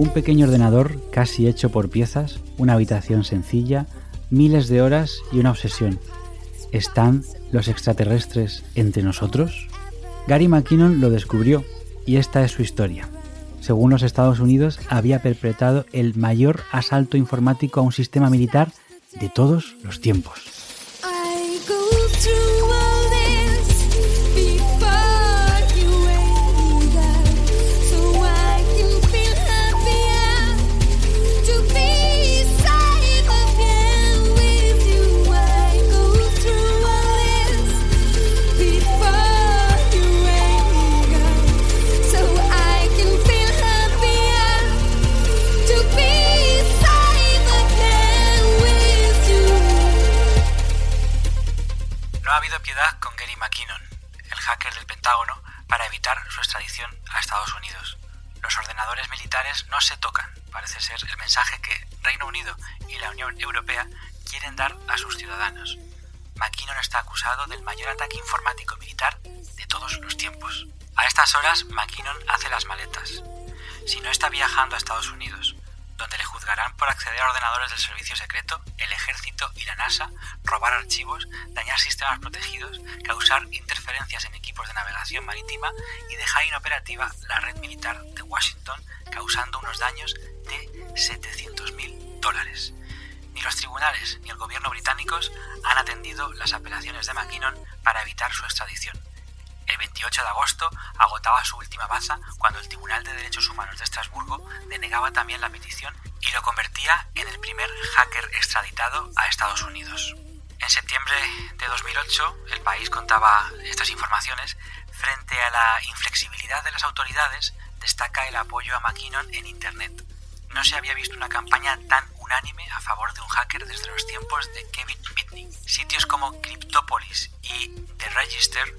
Un pequeño ordenador casi hecho por piezas, una habitación sencilla, miles de horas y una obsesión. ¿Están los extraterrestres entre nosotros? Gary McKinnon lo descubrió y esta es su historia. Según los Estados Unidos, había perpetrado el mayor asalto informático a un sistema militar de todos los tiempos. Su extradición a Estados Unidos. Los ordenadores militares no se tocan, parece ser el mensaje que Reino Unido y la Unión Europea quieren dar a sus ciudadanos. McKinnon está acusado del mayor ataque informático militar de todos los tiempos. A estas horas, McKinnon hace las maletas. Si no está viajando a Estados Unidos, donde le juzgarán por acceder a ordenadores del servicio secreto, el ejército y la NASA, robar archivos, dañar sistemas protegidos, causar interferencias en equipos de navegación marítima y dejar inoperativa la red militar de Washington, causando unos daños de 700.000 dólares. Ni los tribunales ni el gobierno británicos han atendido las apelaciones de McKinnon para evitar su extradición. El 28 de agosto agotaba su última baza cuando el Tribunal de Derechos Humanos de Estrasburgo denegaba también la petición y lo convertía en el primer hacker extraditado a Estados Unidos. En septiembre de 2008, el país contaba estas informaciones. Frente a la inflexibilidad de las autoridades, destaca el apoyo a McKinnon en Internet. No se había visto una campaña tan unánime a favor de un hacker desde los tiempos de Kevin Mitnick. Sitios como Cryptopolis y The Register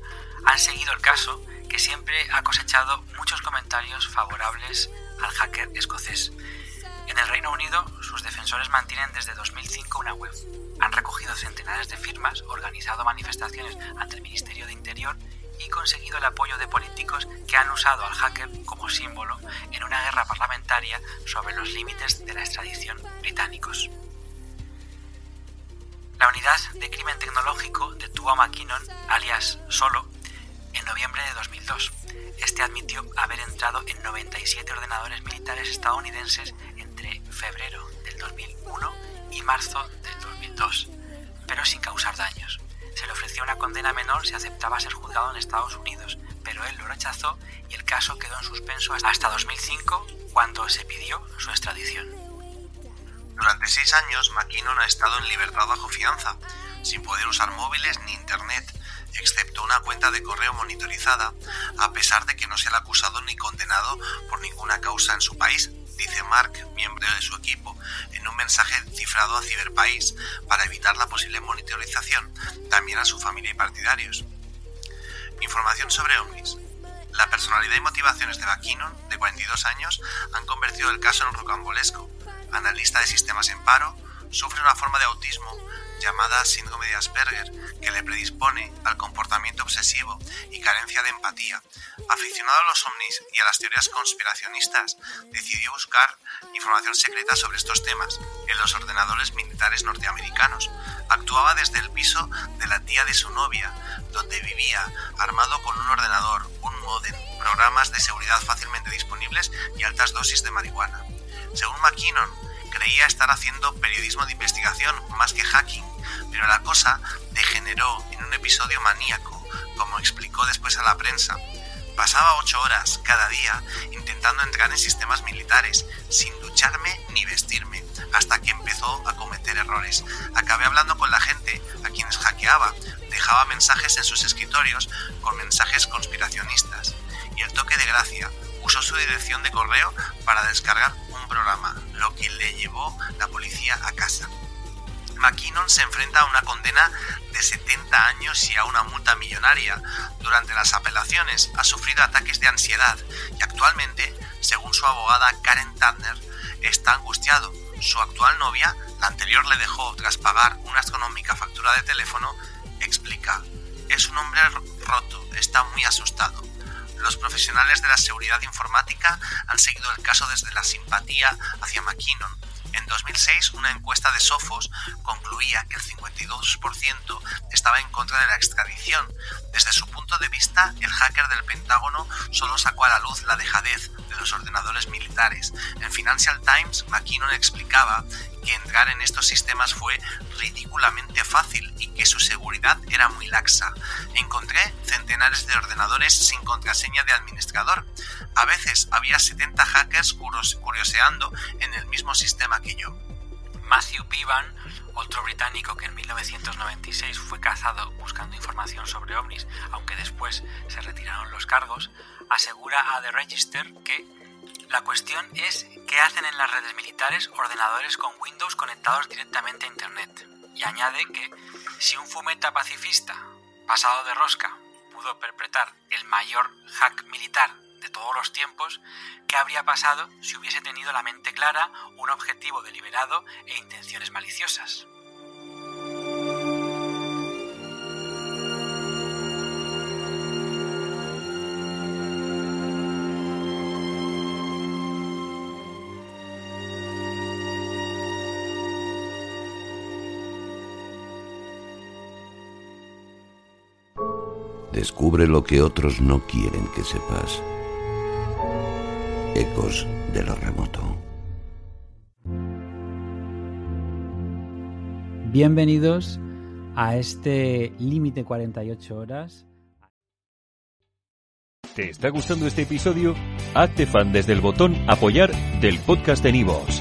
han seguido el caso que siempre ha cosechado muchos comentarios favorables al hacker escocés. En el Reino Unido, sus defensores mantienen desde 2005 una web. Han recogido centenares de firmas, organizado manifestaciones ante el Ministerio de Interior y conseguido el apoyo de políticos que han usado al hacker como símbolo en una guerra parlamentaria sobre los límites de la extradición británicos. La unidad de crimen tecnológico detuvo a McKinnon, alias Solo, en noviembre de 2002. Este admitió haber entrado en 97 ordenadores militares estadounidenses entre febrero del 2001 y marzo del 2002, pero sin causar daños. Se le ofreció una condena menor si aceptaba ser juzgado en Estados Unidos, pero él lo rechazó y el caso quedó en suspenso hasta 2005, cuando se pidió su extradición. Durante seis años, McKinnon ha estado en libertad bajo fianza, sin poder usar móviles ni internet, excepto una cuenta de correo monitorizada, a pesar de que no se le ha acusado ni condenado por ninguna causa en su país, dice Mark, miembro de su equipo, en un mensaje cifrado a Ciberpaís para evitar la posible monitorización también a su familia y partidarios. Información sobre OVNIs. La personalidad y motivaciones de McKinnon, de 42 años, han convertido el caso en rocambolesco. Analista de sistemas en paro, sufre una forma de autismo llamada síndrome de Asperger, que le predispone al comportamiento obsesivo y carencia de empatía. Aficionado a los ovnis y a las teorías conspiracionistas, decidió buscar información secreta sobre estos temas en los ordenadores militares norteamericanos. Actuaba desde el piso de la tía de su novia, donde vivía, armado con un ordenador, un modem, programas de seguridad fácilmente disponibles y altas dosis de marihuana. Según McKinnon, creía estar haciendo periodismo de investigación más que hacking, pero la cosa degeneró en un episodio maníaco, como explicó después a la prensa. Pasaba ocho horas cada día intentando entrar en sistemas militares, sin ducharme ni vestirme, hasta que empezó a cometer errores. Acabé hablando con la gente a quienes hackeaba, dejaba mensajes en sus escritorios con mensajes conspiracionistas. Y el toque de gracia, usó su dirección de correo para descargar un programa, lo que le llevó la policía a casa. McKinnon se enfrenta a una condena de 70 años y a una multa millonaria. Durante las apelaciones ha sufrido ataques de ansiedad y actualmente, según su abogada Karen Turner, está angustiado. Su actual novia, la anterior le dejó tras pagar una astronómica factura de teléfono, explica, es un hombre roto, está muy asustado. Los profesionales de la seguridad informática han seguido el caso desde la simpatía hacia McKinnon. En 2006, una encuesta de Sophos concluía que el 52% estaba en contra de la extradición. Desde su punto de vista, el hacker del Pentágono solo sacó a la luz la dejadez de los ordenadores militares. En Financial Times, McKinnon explicaba que entrar en estos sistemas fue ridículamente fácil y que su seguridad era muy laxa. Encontré centenares de ordenadores sin contraseña de administrador. A veces había 70 hackers curioseando en el mismo sistema que yo. Matthew Bevan, otro británico que en 1996 fue cazado buscando información sobre ovnis, aunque después se retiraron los cargos, asegura a The Register que la cuestión es qué hacen en las redes militares ordenadores con Windows conectados directamente a Internet. Y añade que si un fumeta pacifista pasado de rosca pudo perpetrar el mayor hack militar de todos los tiempos, ¿qué habría pasado si hubiese tenido la mente clara, un objetivo deliberado e intenciones maliciosas? Descubre lo que otros no quieren que sepas. Ecos de lo remoto. Bienvenidos a este límite 48 horas. ¿Te está gustando este episodio? Hazte fan desde el botón apoyar del podcast de Nivos.